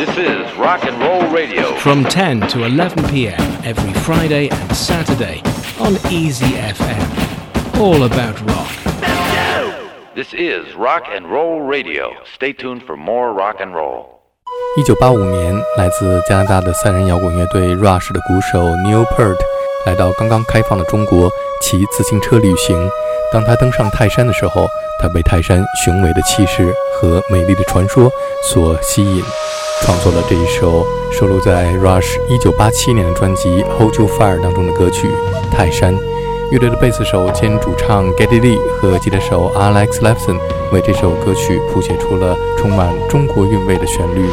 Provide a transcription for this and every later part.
This is Rock and Roll Radio. From 10 to 11 p.m. every Friday and Saturday on Easy FM. All about rock. This is Rock and Roll Radio. Stay tuned for more rock and roll. 一九八五年，来自加拿大的三人摇滚乐队 Rush 的鼓手 Neil Peart 来到刚刚开放的中国，骑自行车旅行。当他登上泰山的时候，他被泰山雄伟的气势和美丽的传说所吸引， 创作了这一首收录在 Rush 一九八七年的专辑《Hold You Fire》当中的歌曲《泰山》。乐队的贝斯手兼主唱 Geddy Lee 和吉他手 Alex Lifeson 为这首歌曲谱写出了充满中国韵味的旋律。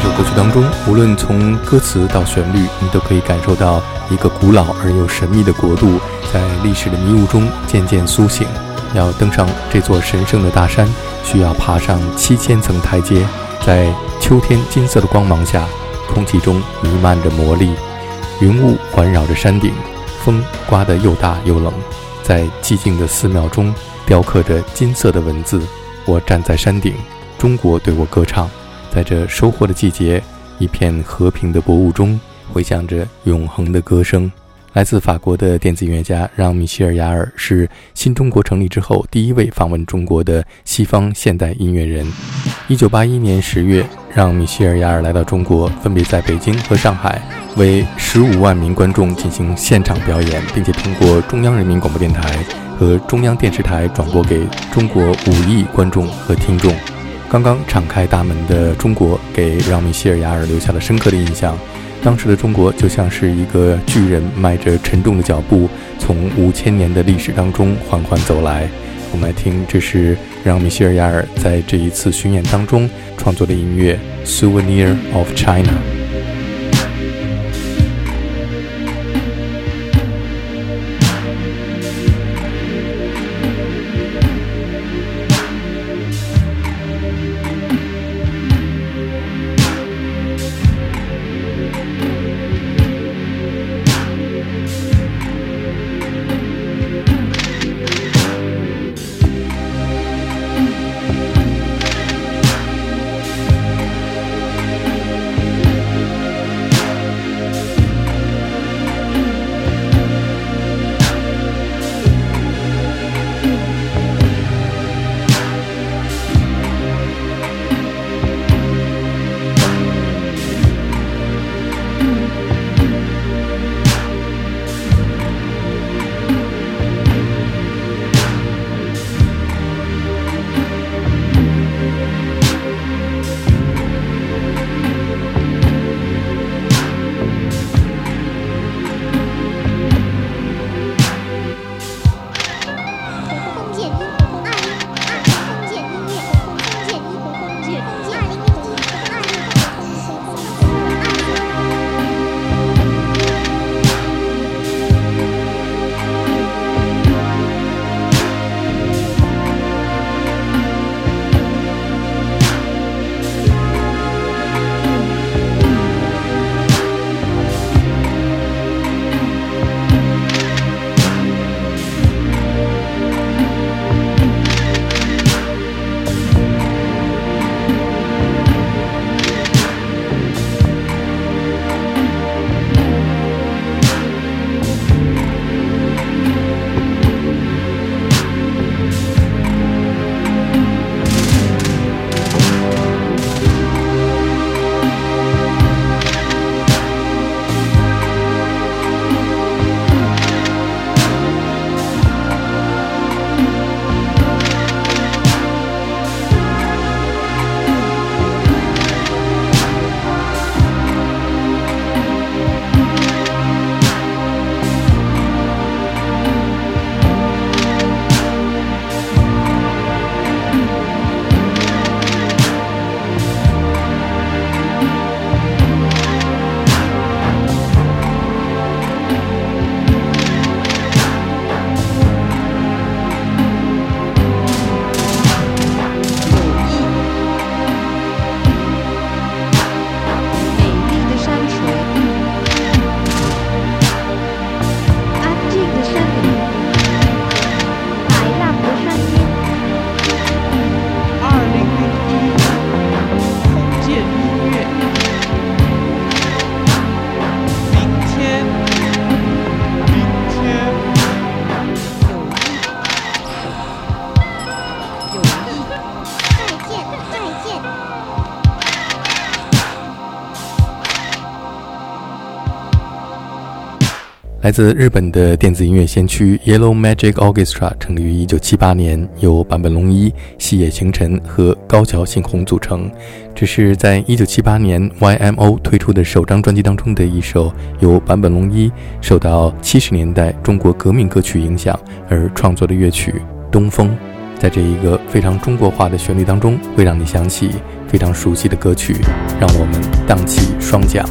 这首歌曲当中，无论从歌词到旋律，你都可以感受到一个古老而又神秘的国度在历史的迷雾中渐渐苏醒。要登上这座神圣的大山，需要爬上七千层台阶。在秋天金色的光芒下，空气中弥漫着魔力，云雾环绕着山顶，风刮得又大又冷。在寂静的寺庙中，雕刻着金色的文字。我站在山顶，中国对我歌唱。在这收获的季节，一片和平的薄雾中，回响着永恒的歌声。来自法国的电子音乐家让·米歇尔·雅尔是新中国成立之后第一位访问中国的西方现代音乐人。一九八一年十月，让·米歇尔·雅尔来到中国，分别在北京和上海为十五万名观众进行现场表演，并且通过中央人民广播电台和中央电视台转播给中国五亿观众和听众。刚刚敞开大门的中国，给让·米歇尔·雅尔留下了深刻的印象。当时的中国就像是一个巨人，迈着沉重的脚步，从五千年的历史当中缓缓走来。我们来听，这是让米歇尔·雅尔在这一次巡演当中创作的音乐《Souvenir of China》。来自日本的电子音乐先驱 Yellow Magic Orchestra 成立于1978年，由坂本龙一、细野晴臣和高桥幸宏组成。这是在1978年 YMO 推出的首张专辑当中的一首，由坂本龙一受到70年代中国革命歌曲影响而创作的乐曲《东风》。在这一个非常中国化的旋律当中，会让你想起非常熟悉的歌曲，让我们荡起双桨。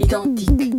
identique.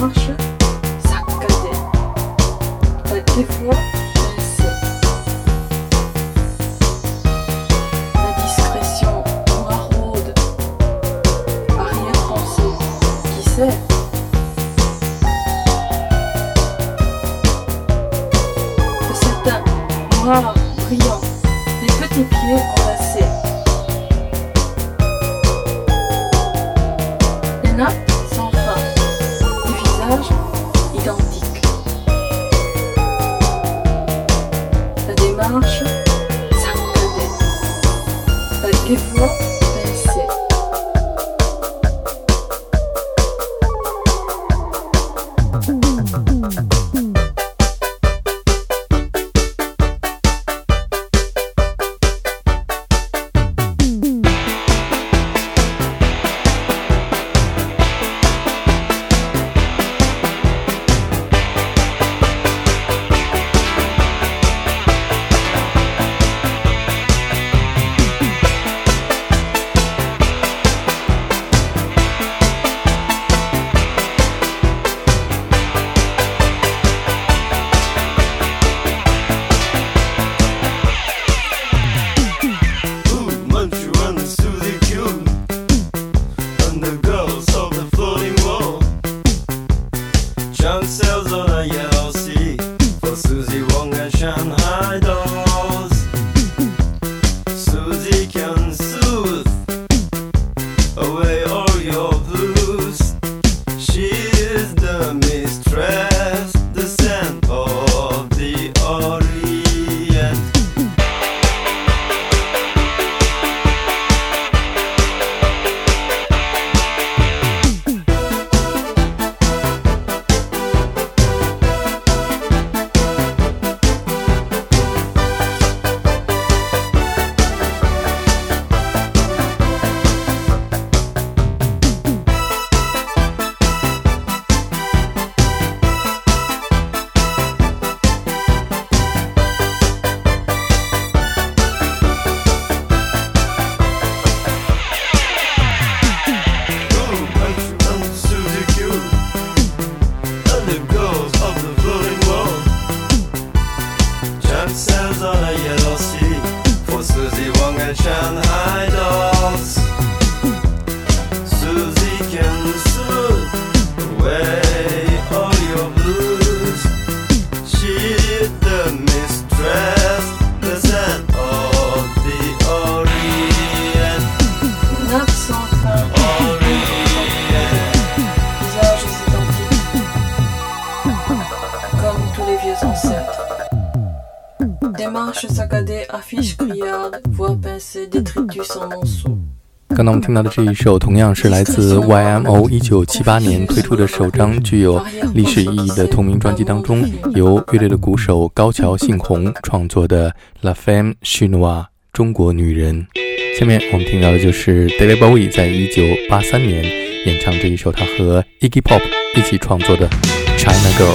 marche, ça cadet. T'as euh, des fois 刚刚我们听到的这一首，同样是来自 YMO 一九七八年推出的首张具有历史意义的同名专辑当中，由乐队的鼓手高桥幸宏创作的《La Femme Chinoise》中国女人。下面我们听到的就是 David Bowie 在一九八三年演唱这一首他和 Iggy Pop 一起创作的《China Girl》。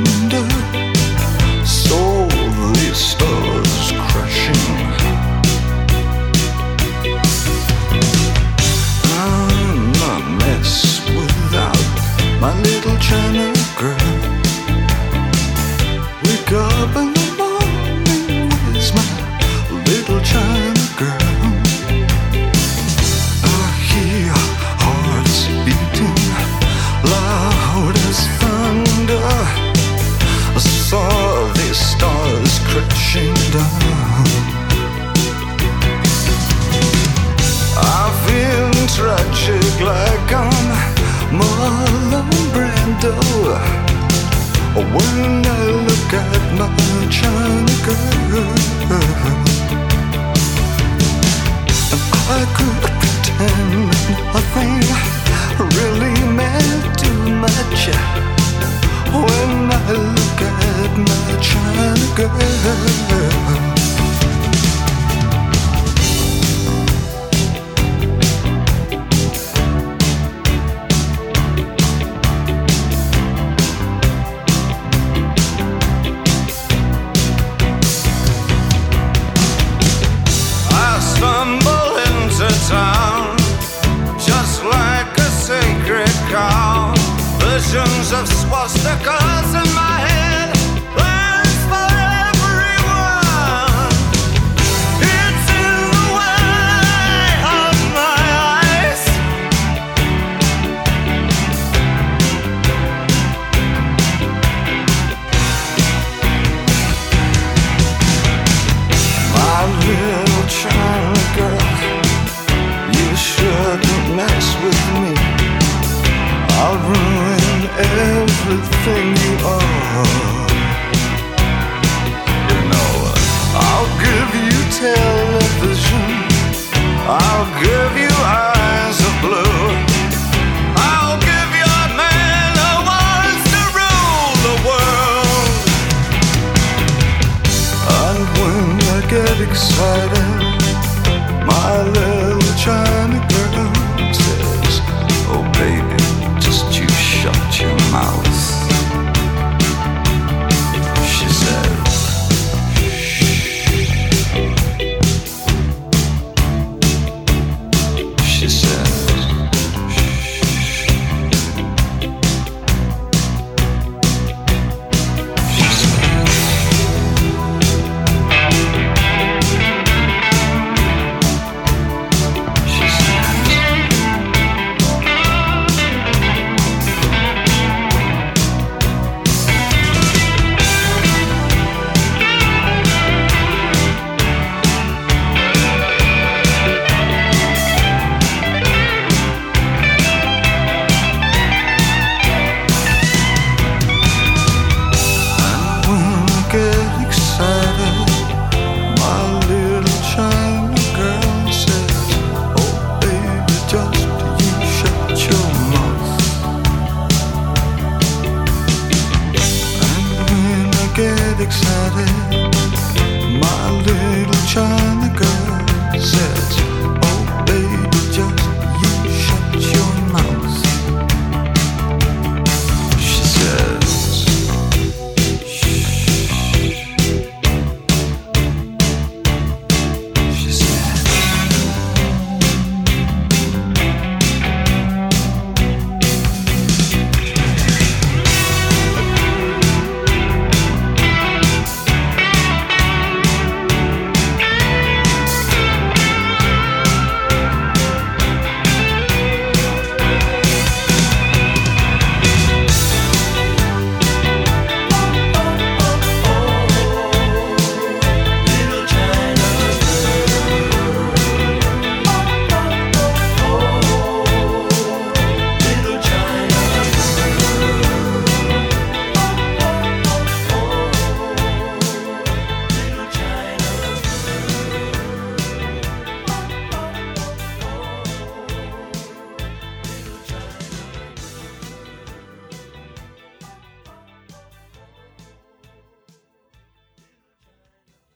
like I'm Marlon Brando when I look at my China girl. I could pretend nothing really meant too much when I look at my China girl. visions of swastikas.